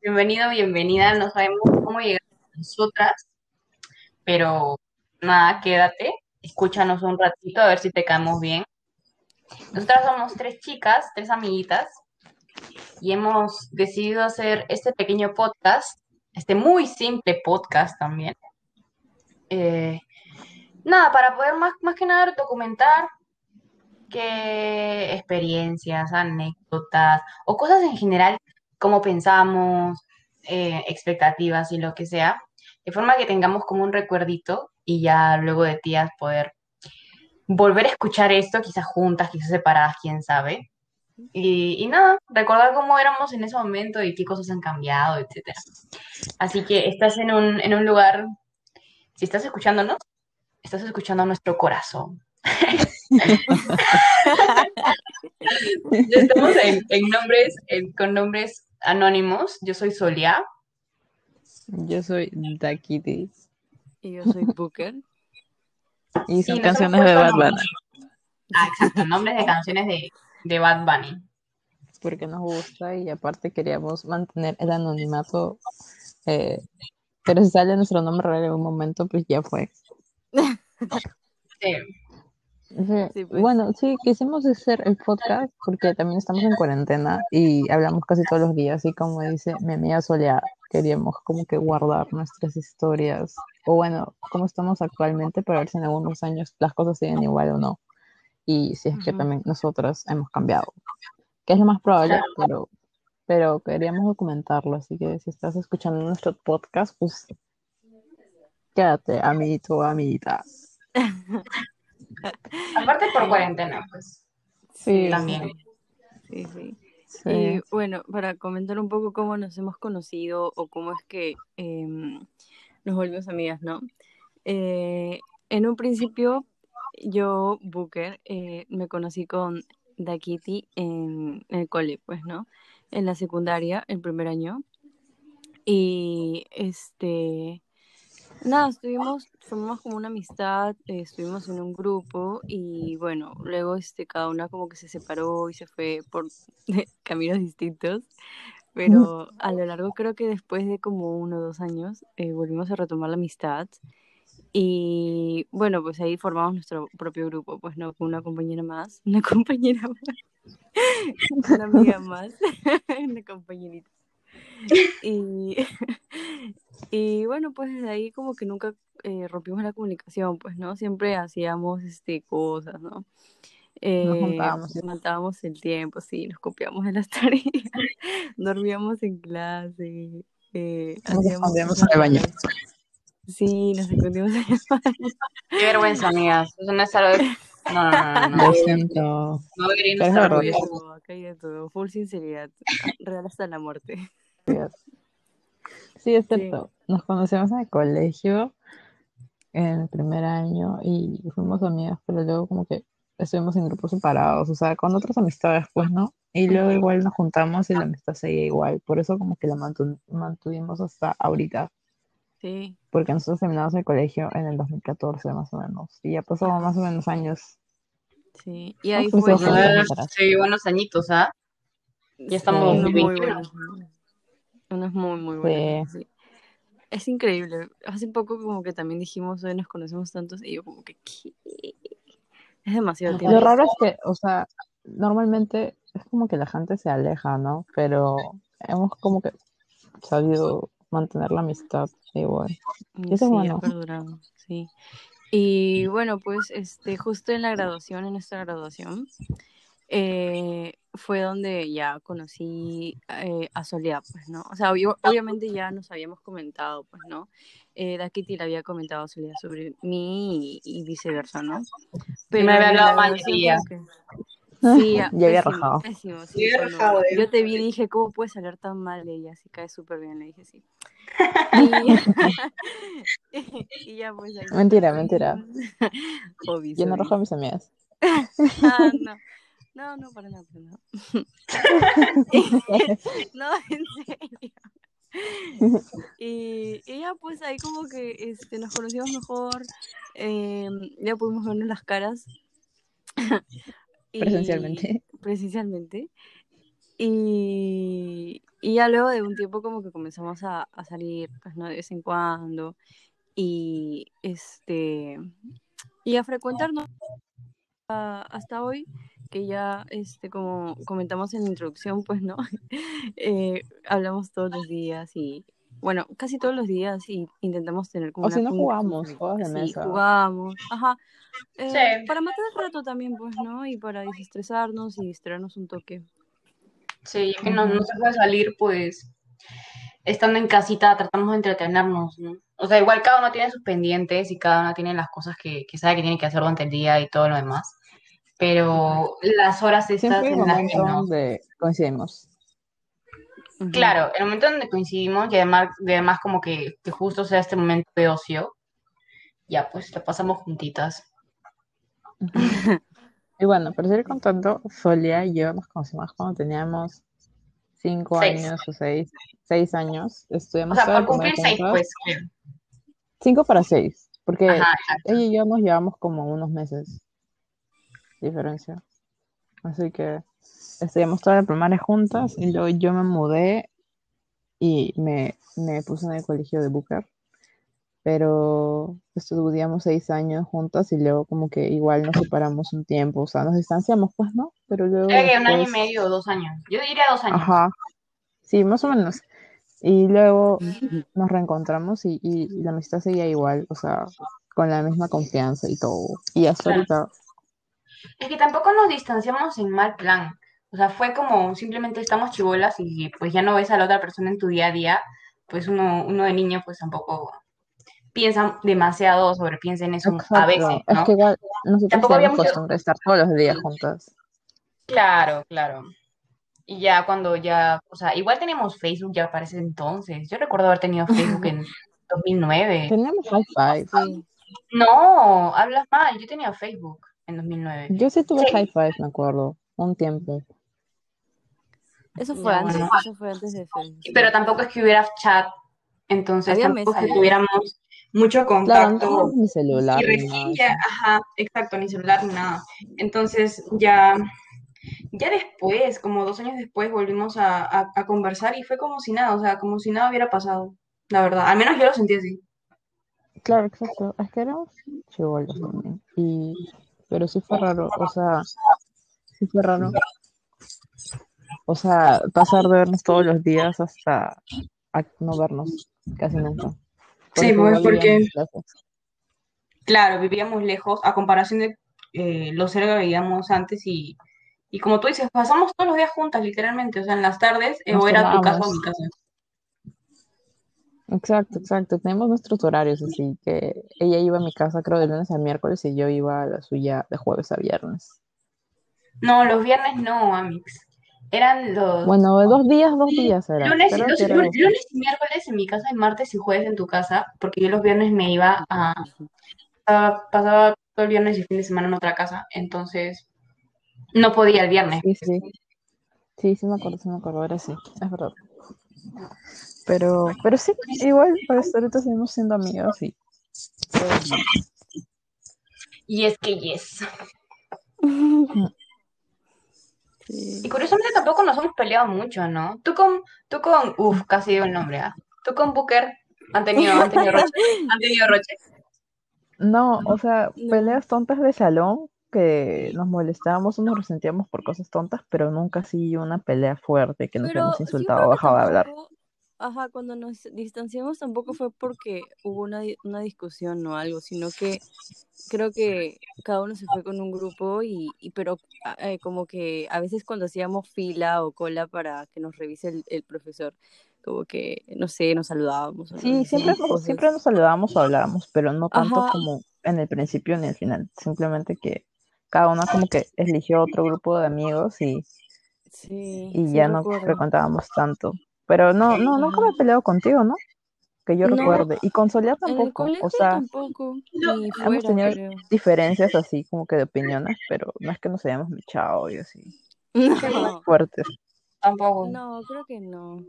bienvenido, bienvenida. No sabemos cómo llegar a nosotras, pero nada, quédate, escúchanos un ratito a ver si te caemos bien. Nosotras somos tres chicas, tres amiguitas, y hemos decidido hacer este pequeño podcast, este muy simple podcast también. Eh, nada, para poder más, más que nada documentar qué experiencias, anécdotas o cosas en general, cómo pensamos, eh, expectativas y lo que sea, de forma que tengamos como un recuerdito y ya luego de días poder volver a escuchar esto, quizás juntas, quizás separadas, quién sabe. Y, y nada, recordar cómo éramos en ese momento y qué cosas han cambiado, etcétera. Así que estás en un, en un lugar, si estás escuchándonos, estás escuchando nuestro corazón. Estamos en, en nombres, en- con nombres anónimos. Yo soy Solia. Yo soy Dakiti Y yo soy Booker. y son canciones de Bad. Bunny Ah, exacto, nombres de canciones de, de Bad Bunny. porque nos gusta y aparte queríamos mantener el anonimato. eh, pero si sale nuestro nombre real en algún momento, pues ya fue. Sí. Sí, pues. Bueno, sí, quisimos hacer el podcast porque también estamos en cuarentena y hablamos casi todos los días y como dice mi amiga Solia, queríamos como que guardar nuestras historias o bueno, cómo estamos actualmente para ver si en algunos años las cosas siguen igual o no y si es que también nosotras hemos cambiado, que es lo más probable, pero, pero queríamos documentarlo, así que si estás escuchando nuestro podcast, pues quédate, amiguito amiguita. Aparte por cuarentena, pues. Sí, También. Sí, sí. Sí. Y bueno, para comentar un poco cómo nos hemos conocido o cómo es que em, nos volvimos amigas, ¿no? Eh, en un principio, yo, Booker, eh, me conocí con Dakiti en, en el cole, pues, ¿no? En la secundaria, el primer año. Y este, nada, estuvimos, formamos como una amistad, eh, estuvimos en un grupo y bueno, luego este, cada una como que se separó y se fue por caminos distintos, pero a lo largo creo que después de como uno o dos años eh, volvimos a retomar la amistad y bueno, pues ahí formamos nuestro propio grupo, pues no, con una compañera más, una compañera más, una amiga más, una compañerita. Y, y bueno, pues desde ahí como que nunca eh, rompimos la comunicación, pues, ¿no? Siempre hacíamos este, cosas, ¿no? Eh, juntábamos, sí. matábamos el tiempo, sí, nos copiamos de las tareas, dormíamos en clase, eh, Nos escondíamos en el baño. Sí, nos escondíamos en el baño. Qué vergüenza, amigas. Eso no es algo. No, no, no, no. Lo No, siento. no deberían Pero es estar verdad. Acá hay de orgullosos. todo, acá Sí, es cierto. Nos conocemos en el colegio en el primer año y fuimos amigas, pero luego como que estuvimos en grupos separados, o sea, con otras amistades, pues, ¿no? Y luego igual nos juntamos y la amistad seguía igual. Por eso como que la mantu- mantuvimos hasta ahorita, Sí, porque nosotros terminamos el colegio en el 2014 más o menos. Y ya pasó más o menos años. sí. Y ahí pues, fue. Sí, buenos añitos, ¿ah? Ya estamos Sí. unos muy 2021. Buenos. Unos muy, muy buenos. sí. Es increíble. Hace poco como que también dijimos, hoy nos conocemos tantos, y yo como que, ¿qué? Es demasiado tiempo. Lo raro es que, o sea, normalmente es como que la gente se aleja, ¿no? Pero hemos como que sabido mantener la amistad igual. Y eso es sí, bueno. ha perdurado, sí. Y bueno, pues este, justo en la graduación, en nuestra graduación, eh, fue donde ya conocí eh, a Soledad, pues, ¿no? O sea, obvio- obviamente ya nos habíamos comentado, pues, ¿no? Eh, Dakiti le había comentado a Soledad sobre mí y, y viceversa, ¿no? me había hablado la mal de ella. que- Sí, Ya había rajado. pésimo, sí, Ya había cuando rajado, ¿eh? Yo te vi y dije, ¿cómo puedes hablar tan mal de ella? Si cae súper bien, le dije sí. Y, y ya pues ahí. Mentira, mentira. Obvio. Yo no rojo a mis amigas. Ah, no. No, no, para nada, para nada. no, en serio. Y, ya pues ahí como que este, nos conocimos mejor, eh, ya pudimos vernos las caras. Y- Presencialmente. Presencialmente. Y, y ya luego de un tiempo como que comenzamos a, a salir, pues, ¿no? De vez en cuando. Y este y a frecuentarnos a- hasta hoy, que ya este como comentamos en la introducción, pues no, Eh, hablamos todos los días y bueno, casi todos los días y intentamos tener como O una si no jugamos, juegos de Sí, mesa. jugamos, ajá. Eh, Sí. para matar el rato también, pues, ¿no? Y para desestresarnos y distraernos un toque. Sí, ya que no, se puede salir, pues estando en casita tratamos de entretenernos, ¿no? O sea, igual cada uno tiene sus pendientes y cada uno tiene las cosas que, que sabe que tiene que hacer durante el día y todo lo demás. Pero las horas estas Siempre en las que momento no. donde coincidimos. Claro, el momento donde coincidimos y además, y además como que, que justo sea este momento de ocio, ya pues lo pasamos juntitas. Y bueno, para seguir contando, Solia y yo nos conocimos cuando teníamos cinco Seis. años o seis, seis años. O Estudiamos sea, por cumplir seis, pues. creo. Cinco para seis, porque Ajá, ella y yo nos llevamos como unos meses diferencia. Así que estudiamos toda la primaria juntas y luego yo me mudé y me, me puse en el colegio de Booker. Pero estudiamos seis años juntas y luego como que igual nos separamos un tiempo, o sea, nos distanciamos, pues, ¿no? Pero luego que un año y medio o dos años. Yo diría dos años. ajá, sí, más o menos. Y luego nos reencontramos y, y la amistad seguía igual, o sea, con la misma confianza y todo. Y hasta Claro. ahorita, Es que tampoco nos distanciamos en mal plan. O sea, fue como simplemente estamos chibolas y pues ya no ves a la otra persona en tu día a día. Pues uno, uno de niño pues tampoco piensa demasiado sobre piensa en eso a veces, es ¿no? que igual nosotros Tampoco costumbre estar todos los días juntas. Claro, claro. Y ya cuando ya, o sea, igual teníamos Facebook ya para ese entonces. Yo recuerdo haber tenido Facebook en 2009. Teníamos high five. No, hablas mal. Yo tenía Facebook en 2009. Yo sí tuve Sí. high five, me acuerdo, un tiempo. Eso fue Ya, antes, bueno. eso fue antes de Facebook. Pero tampoco es que hubiera chat, entonces Había tampoco es que tuviéramos mucho Claro, no contacto. teníamos ni celular Y recién ya, ajá, exacto, ni celular ni nada. Entonces ya, ya después, como dos años después, volvimos a, a, a conversar y fue como si nada, o sea, como si nada hubiera pasado, la verdad. Al menos yo lo sentí así. Claro, exacto. Es que éramos chibolos también. Y, pero sí fue raro, o sea, sí fue raro. O sea, pasar de vernos todos los días hasta a no vernos casi nunca. Sí, pues porque, claro, vivíamos lejos a comparación de eh, lo cerca que vivíamos antes y, y como tú dices, pasamos todos los días juntas, literalmente, o sea, en las tardes eh, o era tu casa o mi casa. Exacto, exacto. Tenemos nuestros horarios, así que ella iba a mi casa creo de lunes a miércoles y yo iba a la suya de jueves a viernes. No, los viernes no, Amix. Eran los Bueno, dos días, dos días era. lunes, los era lunes, y miércoles en mi casa y martes y jueves en tu casa, porque yo los viernes me iba a, pasaba, pasaba todo el viernes y fin de semana en otra casa, entonces no podía el viernes. Sí, sí. Sí, sí me acuerdo, sí me acuerdo, ahora sí, es verdad. Pero, pero sí, igual, hasta ahorita seguimos siendo amigas y. Y es que yes. Y Sí. curiosamente tampoco nos hemos peleado mucho, ¿no? Tú con, tú con, uff, casi digo el nombre, ¿ah? Tú con Booker han tenido, han tenido roche, han tenido roche. No, o sea, peleas tontas de salón que nos molestábamos o nos resentíamos por cosas tontas, pero nunca así una pelea fuerte que nos Pero hemos insultado o dejado de hablar. Ajá, cuando nos distanciamos tampoco fue porque hubo una, una discusión o algo, sino que creo que cada uno se fue con un grupo y, y pero ah, eh, como que a veces cuando hacíamos fila o cola para que nos revise el, el profesor, como que, no sé, nos saludábamos Sí, siempre, cosas. siempre nos saludábamos o hablábamos, pero no tanto Ajá, como en el principio ni al final. Simplemente que cada uno como que eligió otro grupo de amigos y, sí, y sí ya no recuerdo. frecuentábamos tanto. Pero no, no, nunca me he peleado contigo, ¿no? Que yo No, recuerde. Y con Soledad en el tampoco. O sea, tampoco, hemos fuera, tenido creo. diferencias así como que de opiniones, pero no es que nos hayamos mechado y así. No, Fuertes. tampoco, no, creo que no.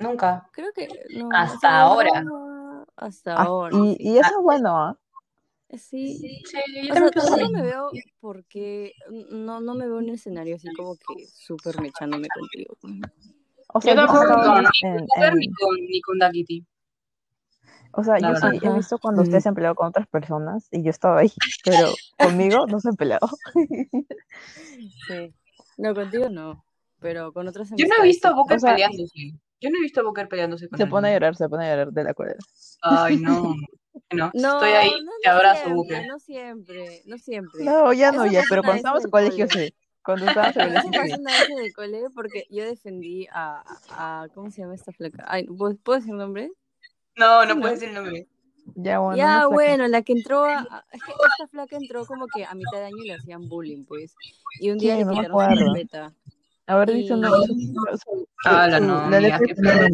nunca. Creo que no, o Hasta sea, ahora. hasta Ah, ahora, y, sí. y eso es bueno, ¿ah? Sí, Sí, yo o sea, también pienso tampoco me veo porque no, no me veo en un escenario así como que súper mechándome contigo. O Yo sea, yo tampoco estaba con, ni en, con Booker ni con, ni con Dakiti, o sea, la yo sí he visto cuando ustedes se han peleado con otras personas y yo estaba ahí, pero conmigo no se han peleado. Sí. No, contigo no, pero con otras Yo no he visto a. Booker O sea, peleándose. Yo no he visto a Booker peleándose con se pone a llorar, se pone a llorar de la cólera. Ay, no. No, si estoy No, ahí, no, te no abrazo, siempre, Booker. no siempre, no siempre. No, ya no, Eso ya, pero cuando estábamos en colegio cole. sí. Cuando estábamos en una vez el cole porque yo defendí a, a ¿cómo se llama esta flaca? Ay, ¿puedo, ¿puedo decir nombre? No, no ¿no? puedes decir el nombre. Ya, bueno, una Ya, flaca. bueno, la que entró a, es que esta flaca entró como que a mitad de año y le hacían bullying, pues. Y un día le. No quitaron su acuerdo. carpeta. A ver, dice un Y, nombre. su- su- Hala, su- no, la nombre.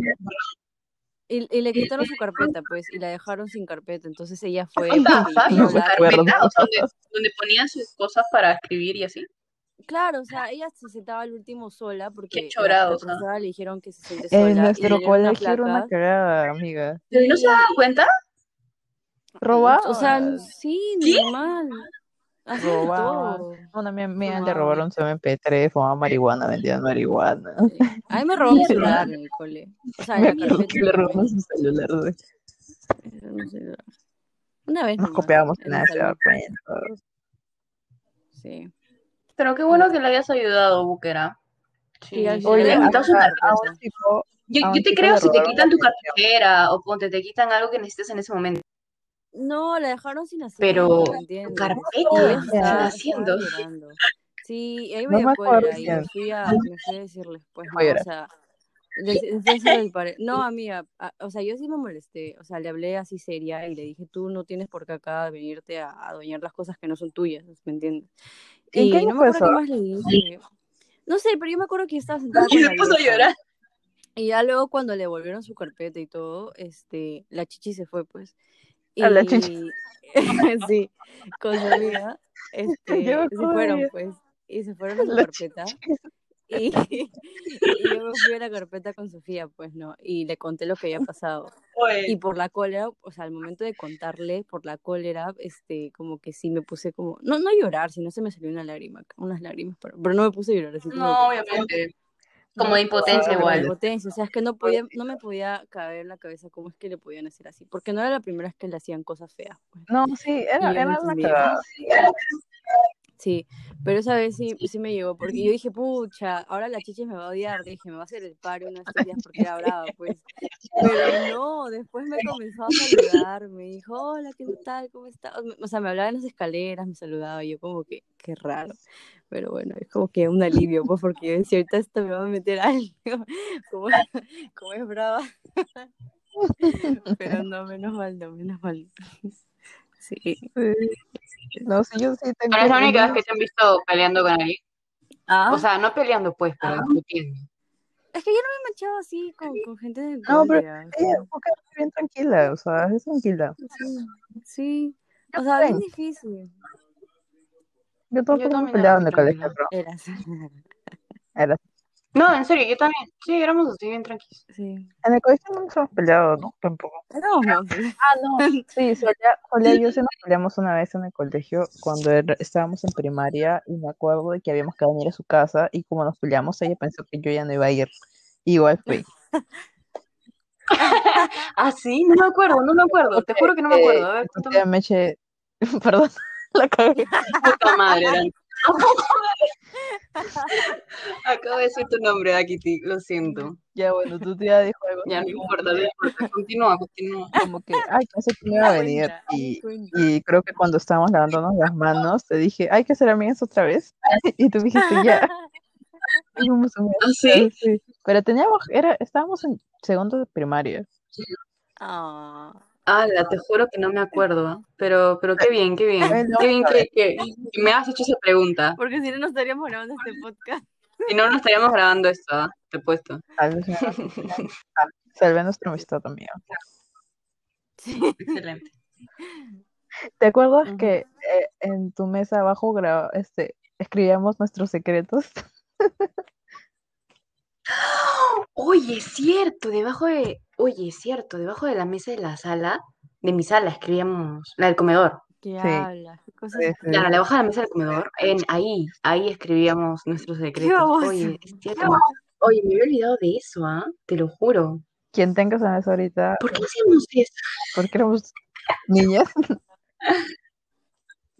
y, y le quitaron su carpeta, pues, y la dejaron sin carpeta. Entonces ella fue quería No ¿Su carpeta? O sea, donde, donde ponía sus cosas para escribir y así. Claro, o sea, ella se sentaba al último sola porque la le dijeron que se siente En sola y nuestro colegio era una cagada, amiga. ¿Pero no se daban Sí, cuenta? o sea, sí, ¿Qué? normal. Una mía, mía le robaron su MP3, fumaban marihuana, vendían marihuana. Sí. A mí me robó mi celular en el cole. O sea, en Me acuerdo que le también. su celular. Una vez Nos copiábamos y en nadie se daba cuenta. Sí. Pero qué bueno que le hayas ayudado, Búquera. sí, al Sí, final le Oye, le su Yo, te creo si te quitan tu cartera o ponte te quitan algo que necesites en ese momento. No, la dejaron sin hacer, Pero ¿me tu carpeta, ella ¿qué estaba, estás estaba haciendo? llorando. Sí, ahí me No acuerdo y me fui a, me fui a decirles, pues Voy a no, o sea, no, amiga, a- o sea, yo sí me molesté, o sea, le hablé así seria y le dije, tú no tienes por qué acá venirte a a adueñar las cosas que no son tuyas, ¿me entiendes? ¿En qué Y año no me acuerdo eso? qué más le dije. No sé, pero yo me acuerdo que estaba sentada Y se puso a llorar. Y ya luego cuando le volvieron su carpeta y todo, este, la chichi se fue, pues. A la chichi. Y sí, con su Yo este, se fueron, pues. Y se fueron a su La carpeta. chichi. Y, y yo me fui a la carpeta con Sofía, pues, ¿no? Y le conté lo que había pasado. Y por la cólera, o sea, al momento de contarle, por la cólera, este, como que sí me puse como, no, no llorar, sino se me salió una lágrima, unas lágrimas, pero, pero no me puse a llorar, así no, obviamente. Como de impotencia de igual. impotencia, o sea, es que no podía, no me podía caber en la cabeza cómo es que le podían hacer así, porque no era la primera vez que le hacían cosas feas, pues, No, sí, era, era una entendía. Sí, pero esa vez sí, sí me llegó, porque yo dije, pucha, ahora la chichi me va a odiar, dije, me va a hacer el paro uno de estos días porque era brava, pues. Pero no, después me comenzó a saludar, me dijo, hola, ¿qué tal? ¿Cómo estás? O sea, me hablaba en las escaleras, me saludaba, y yo como que, qué raro. Pero bueno, es como que un alivio, pues, porque yo decía, ahorita esto me va a meter algo, como, como es brava. Pero no, menos mal, no, menos mal. Sí. Sí. No, sí, yo sí tengo Pero es la única vez que te han visto peleando con alguien. Ah, O sea, no peleando pues, pero Ah. discutiendo. es que yo no me he manchado así con, con gente de No, pero ella es bien tranquila, o sea, es tranquila. Sí, sí. Yo O sea, bien difícil. Yo tampoco me también peleaba en el colegio, tranquila. pero Eras. No, en serio, yo también. Sí, éramos así bien tranquilos. Sí. En el colegio no nos hemos peleado, ¿no? Tampoco. Éramos monstruos. Ah, no. Sí, Solia, Solia y yo sí nos peleamos una vez en el colegio cuando era- estábamos en primaria y me acuerdo de que habíamos que venir a su casa y como nos peleamos ella pensó que yo ya no iba a ir. Igual fui. Ah, sí, no me acuerdo, no me acuerdo. Te juro que no me acuerdo. A ver, Eh, me eché, perdón, la cagué. Puta madre, eran. Acabo de decir tu nombre, Akiti, lo siento. Ya bueno, tu tía dijo algo Ya no importa, no importa. Continúa, continúa. como que, ay, pensé que me iba a venir Cuenta, y, creo que cuando estábamos lavándonos las manos te dije, hay que ser amigas otra vez y tú dijiste ya. Y fuimos amigas ¿Ah, sí? sí. Pero teníamos, era, estábamos en segundo de primaria. Ah. Ala, te juro que no me acuerdo. ¿ah? Pero, pero qué bien, qué bien. Qué bien que, que- que me has hecho esa pregunta. Porque si no, no estaríamos grabando este podcast. Si no, no estaríamos grabando esto, ¿ah? te he puesto. Tal vez me salvé nuestra amistad amiga. Sí. Excelente. ¿Te acuerdas que eh, en tu mesa abajo graba- este, escribíamos nuestros secretos? Oye, es cierto, debajo de, oye, es cierto, debajo de la mesa de la sala, de mi sala, escribíamos, la del comedor, ¿Qué Sí. hablas? ¿Qué cosas? Sí, sí. Ya, debajo de la mesa del comedor, en, ahí, ahí escribíamos nuestros secretos. Oye, es cierto. Oye, me había olvidado de eso, ¿ah? Te lo juro. Quien tenga esa mesa ahorita, ¿Por qué hacemos eso? porque éramos niñas.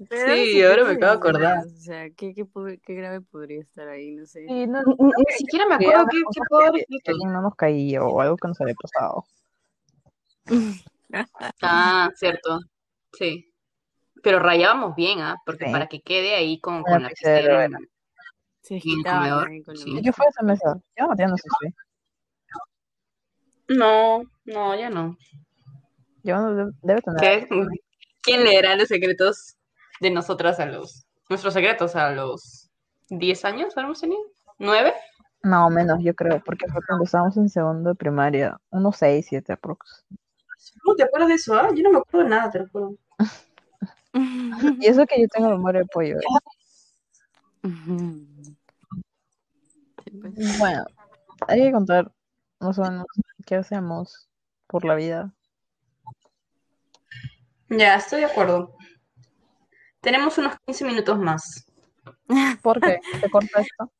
Pero Sí, ahora me acabo de acordar. O sea, ¿qué, qué, qué grave podría estar ahí? No sé. Sí, no, Ni, ni siquiera me acuerdo qué, qué que no nos caía o algo que nos había pasado. Ah, cierto. Sí. Pero rayábamos bien, ¿ah? Porque Sí. para que quede ahí con, con era. en- Se la sí. ¿Qué fue esa mesa? Yo no, ya no sé si. No, no, ya no. Yo no debe, debe tener. ¿Qué? ¿Quién leerá los secretos de nosotras a los... Nuestros secretos a los 10 años, ¿habíamos tenido? ¿9? No, menos, yo creo, porque fue cuando estábamos en segundo de primaria, unos 6, 7 aprox. ¿No te acuerdas de eso? ah? Yo no me acuerdo de nada, te lo juro. Y eso que yo tengo memoria de pollo. Bueno, hay que contar más o menos qué hacemos por la vida. Ya, estoy de acuerdo. Tenemos unos 15 minutos más. ¿Por qué? ¿Se corta esto?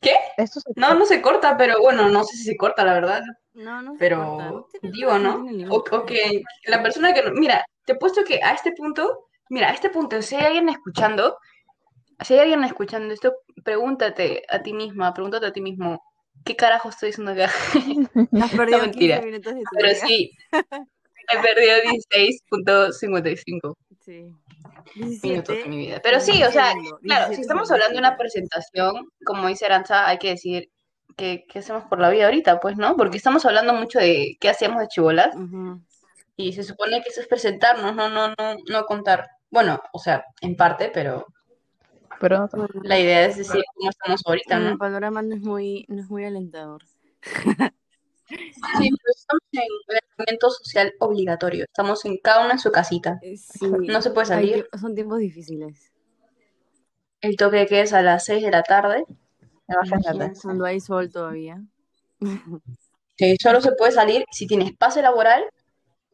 ¿Qué? Esto se No, no se corta, pero bueno, no sé si se corta, la verdad. No, no se Pero corta, no tiene- digo, ¿no? O, que la persona que... no- Mira, te he puesto que a este punto, mira, a este punto, si hay alguien escuchando, si hay alguien escuchando esto, pregúntate a ti misma, pregúntate a ti mismo, ¿qué carajo estoy diciendo acá? Has perdido No, mentira. 15 minutos de tu Pero vida. sí, he perdido 16.55 Sí. minutos 17. de mi vida. Pero sí, o sea, claro, si 17 estamos hablando de una presentación, como dice Aranza, hay que decir que, qué hacemos por la vida ahorita, pues, ¿no? Porque estamos hablando mucho de qué hacíamos de chibolas Ujú. y se supone que eso es presentarnos, no, no, no, no contar. Bueno, o sea, en parte, pero Pero la idea es decir cómo estamos ahorita, el ¿no? panorama no es muy, no es muy alentador. Sí, pero estamos en el social obligatorio. Estamos en cada uno en su casita. Eh, Sí, No se puede salir. son tiempos difíciles. El toque de queda es a las 6 de la tarde. Imagínate. Cuando hay sol todavía. que solo se puede salir si tienes pase laboral,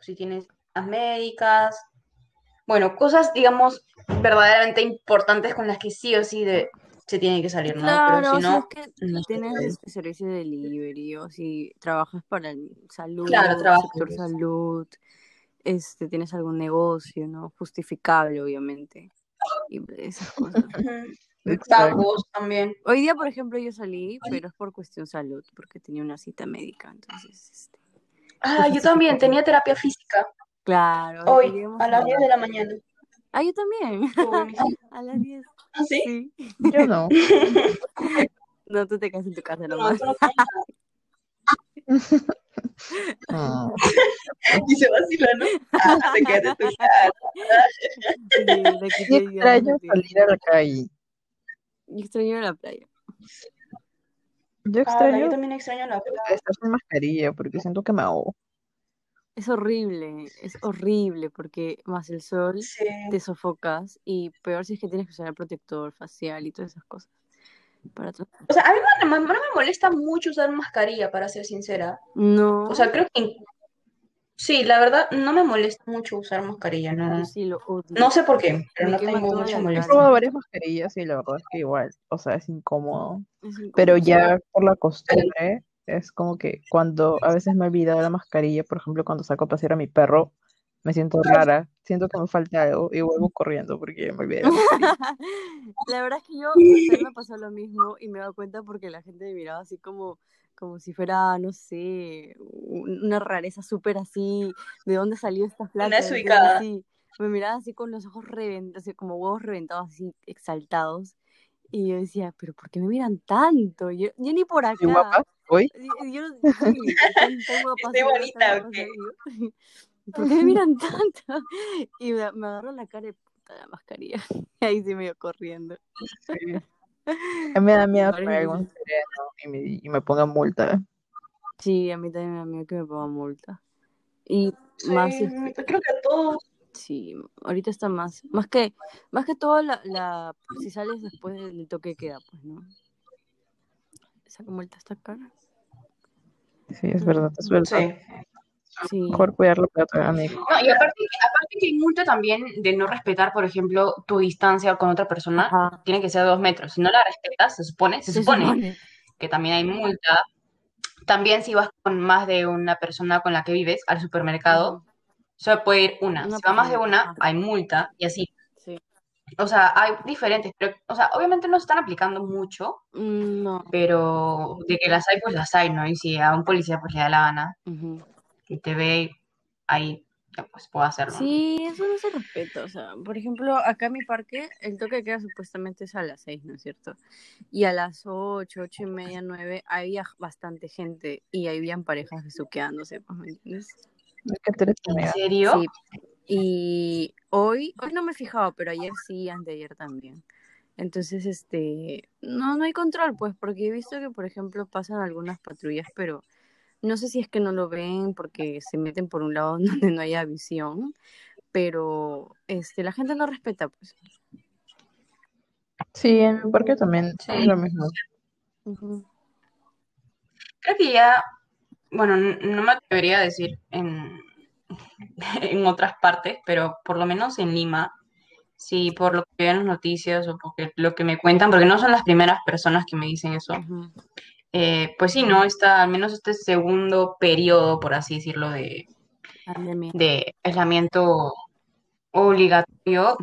si tienes las médicas, bueno, cosas, digamos, verdaderamente importantes con las que sí o sí de, se tiene que salir, ¿no? Claro, Pero si si es no, que no se tienes puede. este servicio de delivery o si trabajas para el salud, Claro, sector salud, este, tienes algún negocio, ¿no? Justificable, obviamente. Y esas cosas. Pagos también. Hoy día, por ejemplo, yo salí, pero es por cuestión salud, porque tenía una cita médica, entonces, este, Ah, yo también tenía terapia física claro. hoy a las salir. 10 de la mañana. Ah, yo también, a las 10. ¿Ah, sí? Sí. Yo no. No, tú te quedas en tu casa No, nomás. no nada. Mm. Y se vacila, ¿no? Ah, te quedas en tu casa. Sí, ayudamos extraño salir a la calle. Yo extraño la playa. Yo Ah, extraño yo también extraño la playa. estar sin mascarilla porque siento que me ahogo. Es horrible, es horrible porque más el sol Sí. te sofocas y peor si es que tienes que usar el protector facial y todas esas cosas. Para O sea, a mí no me, no me molesta mucho usar mascarilla, para ser sincera. no, O sea, creo que sí, la verdad, no me molesta mucho usar mascarilla, no. yo sí lo odio. No sé por qué, pero Me no tengo mucha la He molestia. probado varias mascarillas y la verdad es que igual, o sea, es incómodo. Es Pero incómodo. ya por la costumbre, es como que cuando a veces me he olvidado la mascarilla, por ejemplo, cuando saco a pasear a mi perro, me siento rara, siento que me falta algo y vuelvo corriendo porque me olvidé la verdad es que yo me pasó lo mismo y me he dado cuenta porque la gente me miraba así como, como si fuera, no sé, un- una rareza súper así, ¿de dónde salió esta flaca? desubicada. Sí, me miraba así con los ojos reventados, así como huevos reventados, así exaltados. Y yo decía, ¿pero por qué me miran tanto? Yo, yo ni por acá. ¿Y guapa? ¿Hoy? Yo, Estoy bonita, guapa ¿o soy qué? yo. ¿Por qué me miran tanto? Y me, me agarró la cara de puta la mascarilla. Y ahí sí me iba corriendo. Sí. A mí me da miedo que me Varias haga un veces. sereno y me, y me ponga multa. Sí, a mí también me da miedo que me pongan multa. Y más Sí, que- creo que a todos. sí, ahorita está más. Más que, más que todo la, la, si sales después del toque queda, pues, ¿no? Esa multa está cara. Sí, es verdad, es verdad. Sí. Sí. Mejor cuidar la plata, amigo. No, y aparte, aparte que hay multa también de no respetar, por ejemplo, tu distancia con otra persona. Ajá. Tiene que ser dos metros. Si no la respetas, se supone, se Se supone supone. que también hay multa. También si vas con más de una persona con la que vives al supermercado, solo puede ir una. Una Si va más de una, hay multa y así. O sea, hay diferentes, pero, o sea, obviamente no se están aplicando mucho, Mm, No. pero de que las hay, pues las hay, ¿no? Y si a un policía pues le da la gana y te ve ahí, ya, pues puede hacerlo. Sí, eso no se respeta. O sea, por ejemplo, acá en mi parque, el toque de queda supuestamente es a las 6, ¿no es cierto? Y a las 8, 8 y media, 9, había bastante gente y habían parejas besuqueándose, pues, ¿me entiendes? ¿En serio? Sí. Y hoy, hoy no me he fijado, pero ayer sí, anteayer también. Entonces, este, no, no hay control, pues, porque he visto que, por ejemplo, pasan algunas patrullas, pero no sé si es que no lo ven porque se meten por un lado donde no haya visión, pero este, la gente no respeta, pues. Sí, en mi parque también Sí. es lo mismo. Creo que ya, bueno, no me atrevería a decir en, en otras partes, pero por lo menos en Lima, sí, por lo que veo en las noticias o porque lo que me cuentan, porque no son las primeras personas que me dicen eso, eh, pues sí, ¿no? Está, al menos este segundo periodo, por así decirlo, de, Pandemia. de aislamiento obligatorio,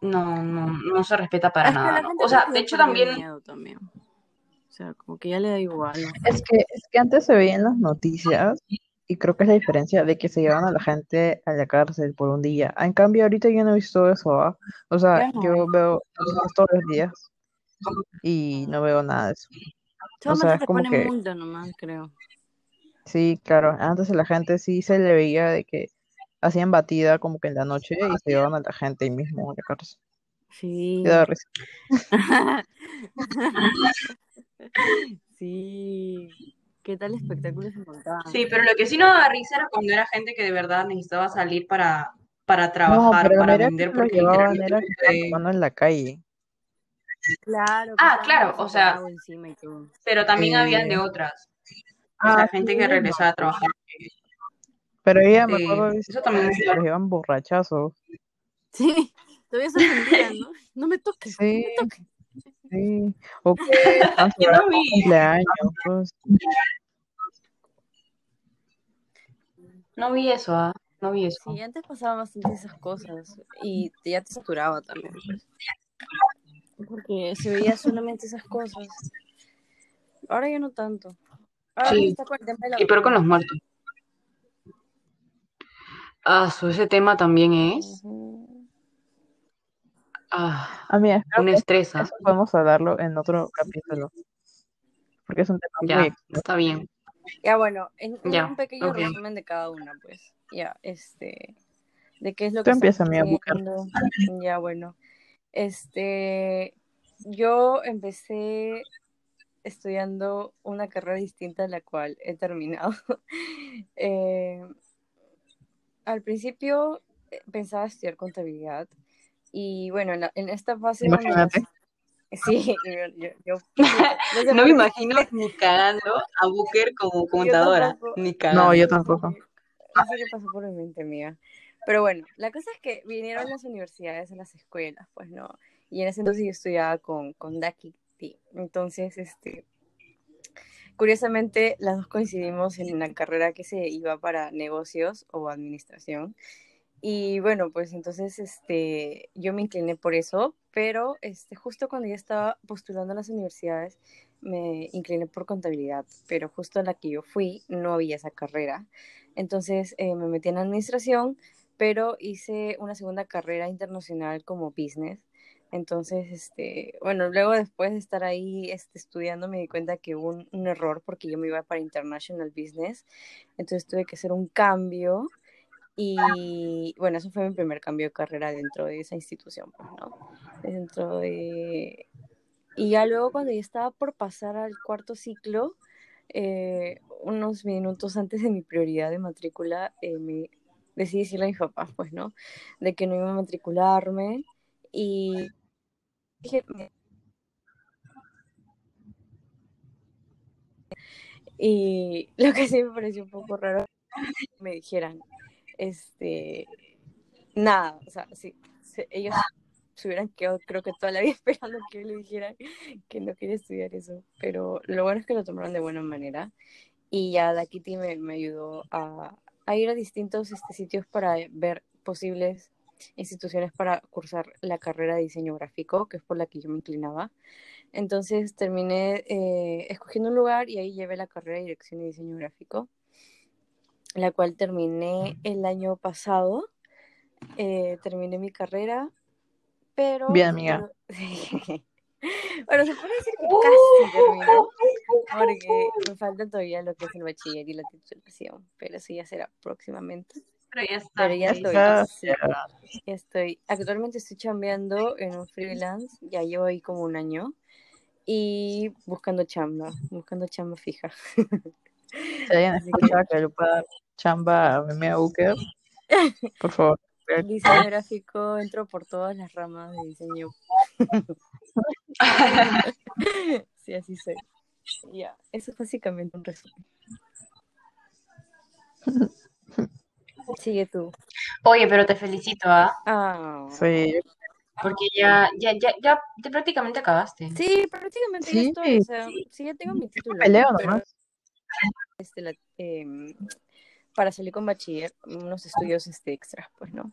no, no, no se respeta para nada, O sea, de hecho también. O sea, como que ya le da igual, ¿no? Es que, es que antes se veía en las noticias y creo que es la diferencia de que se llevan a la gente a la cárcel por un día. En cambio, ahorita yo no he visto eso, ¿ah? O sea, no yo veo todos los días y no veo nada de eso. O sea, es como que, multa nomás, creo. sí, claro, antes a la gente sí se le veía de que hacían batida como que en la noche y se llevaban a la gente ahí mismo a la cárcel. Sí. Risa. Sí. ¿Qué tal espectáculo se montaban? sí, pero lo que sí no daba risa era cuando era gente que de verdad necesitaba salir para, para No, trabajar pero o la para vender, porque llevaban era que fue- en la calle. Claro, Ah, claro, o sea, encima y todo. pero también habían de otras. O sea, Ah, gente sí, que regresaba a trabajar. Pero ella me Sí, acuerdo de eso también que los llevan borrachazos. Sí, todavía se ofendían, ¿no? No me toques, no Sí, me toques. Sí. O que no vi. cumpleaños. pues. No vi eso, ah, No vi eso. Sí, antes pasaban bastante esas cosas y ya te saturaba también, pues. Porque se veía solamente esas cosas. Ahora ya no tanto. Ahora Sí. está con el tema de la Y peor con los muertos. Ah, su ese tema también es. Ah, Amiga, un estrés, ¿ah? eso podemos hablarlo en otro capítulo. Porque es un tema muy Ya, extenso. está bien. Ya bueno, en en Ya, un pequeño resumen de cada una, pues. Ya, este, de qué es lo Tú que empieza, amiga, a buscar. haciendo. Ya bueno, este, yo empecé estudiando una carrera distinta a la cual he terminado. Eh, al principio eh, pensaba estudiar contabilidad y bueno, en, la- en esta fase Imagínate. Sí, yo, yo, yo- no No me imagino ni cagando a Booker como contadora. Ni No, cagando. yo tampoco. No sé qué pasó por mi mente mía. Pero bueno, la cosa es que vinieron las universidades a las escuelas, pues no. Y en ese entonces yo estudiaba con, con Daki. Entonces, este, curiosamente, las dos coincidimos en la carrera que se iba para negocios o administración. Y bueno, pues entonces este, yo me incliné por eso, pero este, justo cuando ya estaba postulando a las universidades, me incliné por contabilidad, pero justo a la que yo fui no había esa carrera. Entonces eh, me metí en administración, pero hice una segunda carrera internacional como business. Entonces, este, bueno, luego después de estar ahí este, estudiando me di cuenta que hubo un, un error porque yo me iba para International Business. Entonces tuve que hacer un cambio y bueno, eso fue mi primer cambio de carrera dentro de esa institución, pues, ¿no? Dentro de... Y ya luego cuando ya estaba por pasar al cuarto ciclo, eh, unos minutos antes de mi prioridad de matrícula, eh, me decidí decirle a mis papás, pues, ¿no? De que no iba a matricularme y dije, y lo que sí me pareció un poco raro me dijeran, este, nada, o sea, sí, ellos se hubieran quedado creo que toda la vida esperando que le dijera que no quería estudiar eso, pero lo bueno es que lo tomaron de buena manera y ya Dakiti me, me ayudó a, a, ir a distintos este, sitios para ver posibles instituciones para cursar la carrera de diseño gráfico, que es por la que yo me inclinaba. Entonces terminé eh, escogiendo un lugar y ahí llevé la carrera de dirección de diseño gráfico, la cual terminé el año pasado. Eh, terminé mi carrera, pero... Bien, amiga. bueno, se puede decir que casi terminó, porque me falta todavía lo que es el bachiller y la titulación, pero sí ya será próximamente. Pero ya está. Pero ya estoy, ya estoy. Actualmente estoy chambeando en un freelance, ya llevo ahí como un año, y buscando chamba, buscando chamba fija. Si alguien escucha que le pueda chamba a mi Booker, por favor. Diseño gráfico, entro por todas las ramas de diseño. sí, así soy. Ya, eso es básicamente un resumen. Sigue tú. Oye, pero te felicito, ¿ah? Ah. Sí. Porque ya, ya, ya, ya, ya prácticamente acabaste. Sí, prácticamente ya Sí, estoy. O sea, sí, ya tengo mi título. Peleo pero, nomás. este, la- em, para salir con bachiller, unos estudios este, extras, pues, ¿no?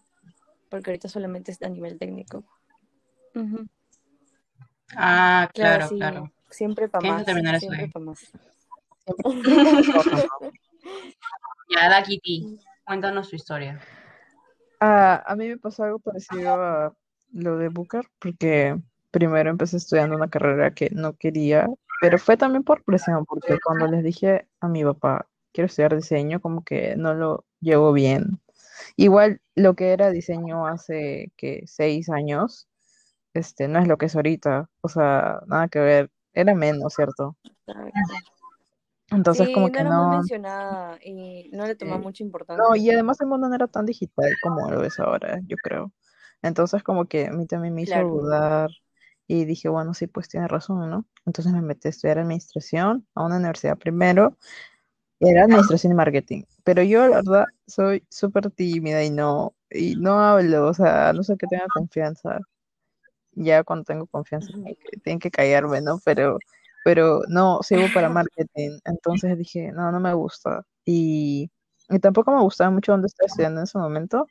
Porque ahorita solamente es a nivel técnico. Ah, claro, sí, claro. Siempre para más. terminar eso Siempre ahí. para más. Ya, da Kitty, cuéntanos tu historia. Ah, a mí me pasó algo parecido a lo de Booker, porque primero empecé estudiando una carrera que no quería, pero fue también por presión, porque cuando les dije a mi papá, quiero estudiar diseño, como que no lo llevo bien. Igual lo que era diseño hace que seis años, este, no es lo que es ahorita, o sea, nada que ver, era menos, ¿cierto? Entonces Sí, como no que no, mencionada y no le tomaba mucha importancia. no, y además el mundo no era tan digital como lo es ahora, yo creo. Entonces como que a mí también me hizo Claro. dudar y dije, bueno, sí, pues tiene razón, ¿no? Entonces me metí a estudiar administración a una universidad primero, era administración y marketing, pero yo la verdad soy súper tímida y no, y no hablo, o sea, no sé que tenga confianza. Ya cuando tengo confianza tienen que callarme, ¿no? Pero, pero no, sirvo para marketing, entonces dije, no, no me gusta. Y, y tampoco me gustaba mucho donde estaba estudiando en ese momento,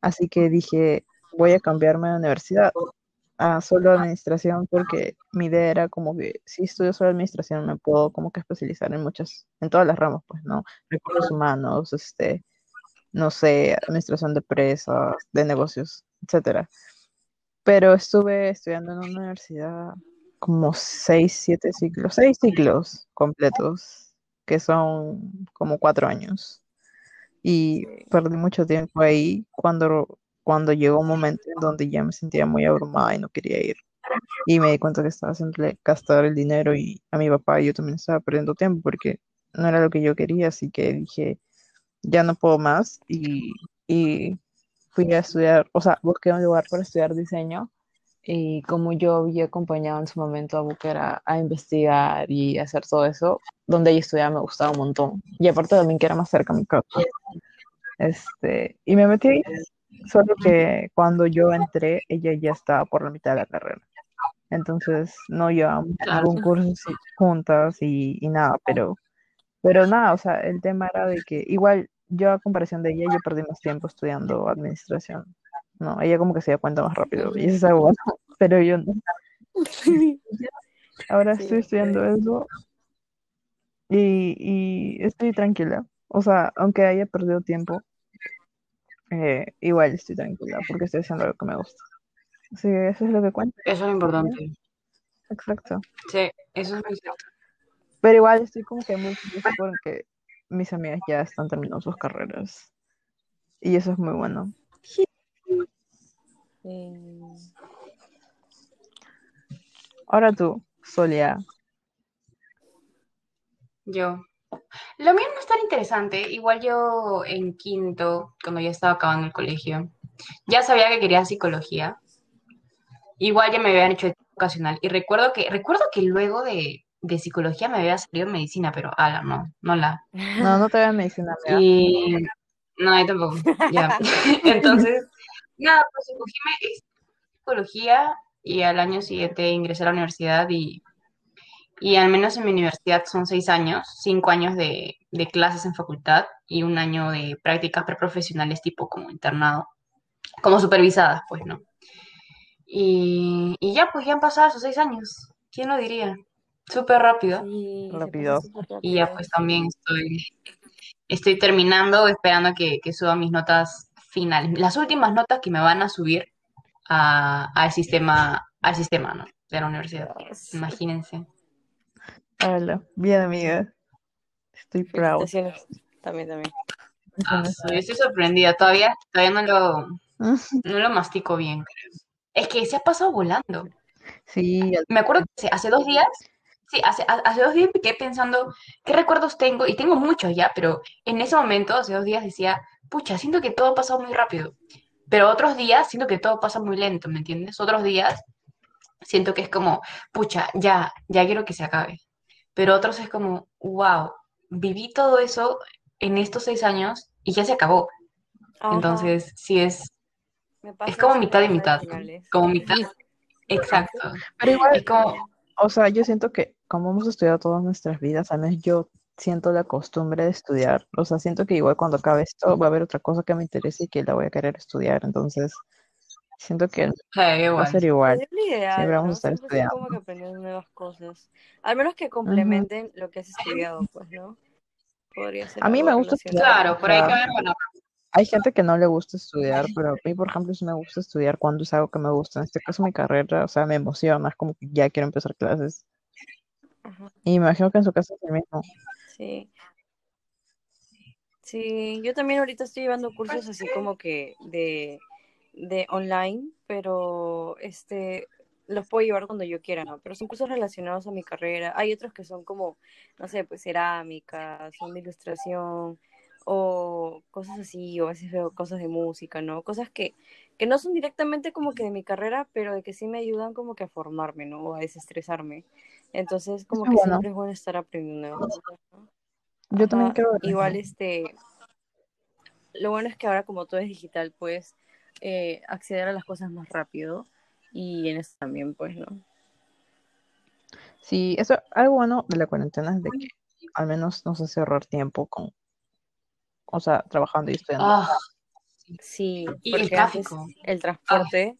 así que dije, voy a cambiarme de universidad a solo administración porque mi idea era como que si estudio solo administración me puedo como que especializar en muchas, en todas las ramas, pues, ¿no? Recursos humanos, este, no sé, administración de empresas, de negocios, etcétera. Pero estuve estudiando en una universidad como seis, siete ciclos, seis ciclos completos, que son como cuatro años. Y perdí mucho tiempo ahí cuando, cuando llegó un momento en donde ya me sentía muy abrumada y no quería ir. Y me di cuenta que estaba haciéndole gastar el dinero y a mi papá y yo también estaba perdiendo tiempo porque no era lo que yo quería, así que dije, ya no puedo más y, y fui a estudiar, o sea, busqué un lugar para estudiar diseño y como yo había acompañado en su momento a Booker a, a investigar y hacer todo eso, donde ella estudiaba me gustaba un montón. Y aparte también que era más cerca a mi casa. Este, y me metí solo que cuando yo entré, ella ya estaba por la mitad de la carrera. Entonces no llevábamos Claro. ningún curso juntas y, y nada, pero, pero nada, o sea, el tema era de que igual yo a comparación de ella, yo perdí más tiempo estudiando administración. No, ella como que se da cuenta más rápido y eso es algo bueno, pero yo no. Ahora Sí, estoy estudiando eso y, y estoy tranquila. O sea, aunque haya perdido tiempo, eh, igual estoy tranquila porque estoy haciendo algo que me gusta. Así que eso es lo que cuenta. Eso es lo importante. Exacto. Sí, eso es muy cierto. Pero igual estoy como que muy feliz porque mis amigas ya están terminando sus carreras. Y eso es muy bueno. Ahora tú, Solia. Yo. Lo mío no es tan interesante. Igual yo en quinto, cuando ya estaba acabando el colegio, ya sabía que quería psicología. Igual ya me habían hecho vocacional. Y recuerdo que, recuerdo que luego de, de psicología me había salido medicina, pero ala, no, no la. No, no te voy a medicina. Y no, yo tampoco. Ya. Entonces, Nada, pues escogí psicología y al año siguiente ingresé a la universidad y, y al menos en mi universidad son seis años, cinco años de, de clases en facultad y un año de prácticas preprofesionales tipo como internado, como supervisadas, pues, ¿no? Y, y ya, pues ya han pasado esos seis años, ¿quién lo diría? Súper rápido. Sí, Rápido. Y ya pues también estoy, estoy terminando, esperando que, que suba mis notas finales, las últimas notas que me van a subir a- al sistema, al sistema, ¿no? De la universidad. Imagínense. Hola, bien amiga. Estoy proud. También, también. Ah, estoy sorprendida, todavía, todavía no lo, no lo mastico bien, creo. Es que se ha pasado volando. Sí, Me acuerdo que hace- dos días, sí, hace, ha- hace dos días me quedé pensando qué recuerdos tengo, y tengo muchos ya, pero en ese momento, hace dos días decía, pucha, siento que todo ha pasado muy rápido. Pero otros días siento que todo pasa muy lento, ¿me entiendes? Otros días siento que es como, pucha, ya, ya quiero que se acabe. Pero otros es como, wow, viví todo eso en estos seis años y ya se acabó. Ajá, Entonces, sí es, es como mitad y mitad. Como mitad, exacto. Pero igual, Es como, o sea, yo siento que como hemos estudiado todas nuestras vidas, al menos yo siento la costumbre de estudiar. O sea, siento que igual cuando acabe esto va a haber otra cosa que me interese y que la voy a querer estudiar. Entonces, siento que va a ser igual. Es ideal, Siempre vamos a estar Siempre estar como estudiando. que aprendiendo nuevas cosas. Al menos que complementen lo que has estudiado, pues, ¿no? Podría ser A mí me gusta estudiar. Claro, por ahí que ver, bueno, hay gente que no le gusta estudiar, pero a mí, por ejemplo, sí me gusta estudiar cuando es algo que me gusta. En este caso, mi carrera, o sea, me emociona, es como que ya quiero empezar clases. Ajá, Y me imagino que en su caso es el mismo. sí. Sí, yo también ahorita estoy llevando cursos así como que de, de online, pero este los puedo llevar cuando yo quiera, ¿no? Pero son cursos relacionados a mi carrera. Hay otros que son como, no sé, pues cerámica, son de ilustración o cosas así, o a veces veo cosas de música, ¿no? Cosas que, que no son directamente como que de mi carrera, pero de que sí me ayudan como que a formarme, ¿no? O a desestresarme. Entonces, como Eso que bueno. siempre es bueno estar aprendiendo. Yo también ver igual este, lo bueno es que ahora como todo es digital, puedes eh, acceder a las cosas más rápido y en eso también, pues, ¿no? Sí, eso, algo bueno de la cuarentena es de que al menos nos hace ahorrar tiempo con, o sea, trabajando y estudiando. ah, Sí, y el antes tráfico. el Ah, transporte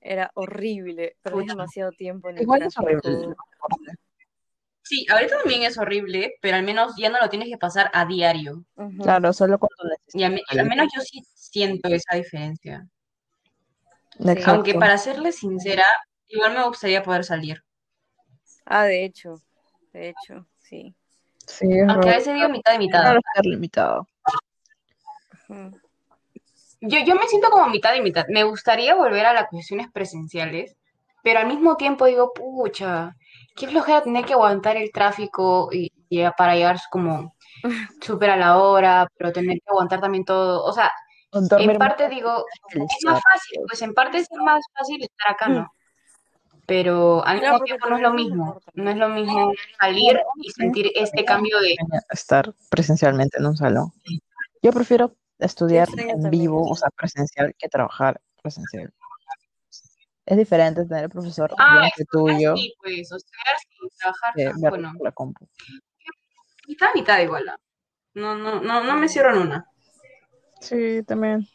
era horrible, perdés pucha. demasiado tiempo en el Igual es horrible. Sí, ahorita también es horrible, pero al menos ya no lo tienes que pasar a diario. Ujú, Claro, solo cuando Y al, necesitas me- al salir. menos yo sí siento esa diferencia. Sí. Aunque para serles sincera, igual me gustaría poder salir. Ah, de hecho, de hecho, sí. Aunque a veces digo mitad y mitad. Limitado. Yo, yo me siento como mitad y mitad. Me gustaría volver a las cuestiones presenciales, pero al mismo tiempo digo, pucha, qué flojera tener que aguantar el tráfico y, y para llegar como súper a la hora, pero tener que aguantar también todo. O sea, en parte digo, es más fácil, pues en parte es más fácil estar acá, ¿no? Pero al mismo tiempo no es lo mismo. No es lo mismo salir y sentir este cambio de... estar presencialmente en un salón. Yo prefiero estudiar en vivo, o sea, presencial, que trabajar presencial. Es diferente tener el profesor Ah, tuyo sí, pues, estudiar sin trabajar, bueno, la compu. mitad, mitad igual. ¿no? No, no, no, no me cierro en una. Sí, también.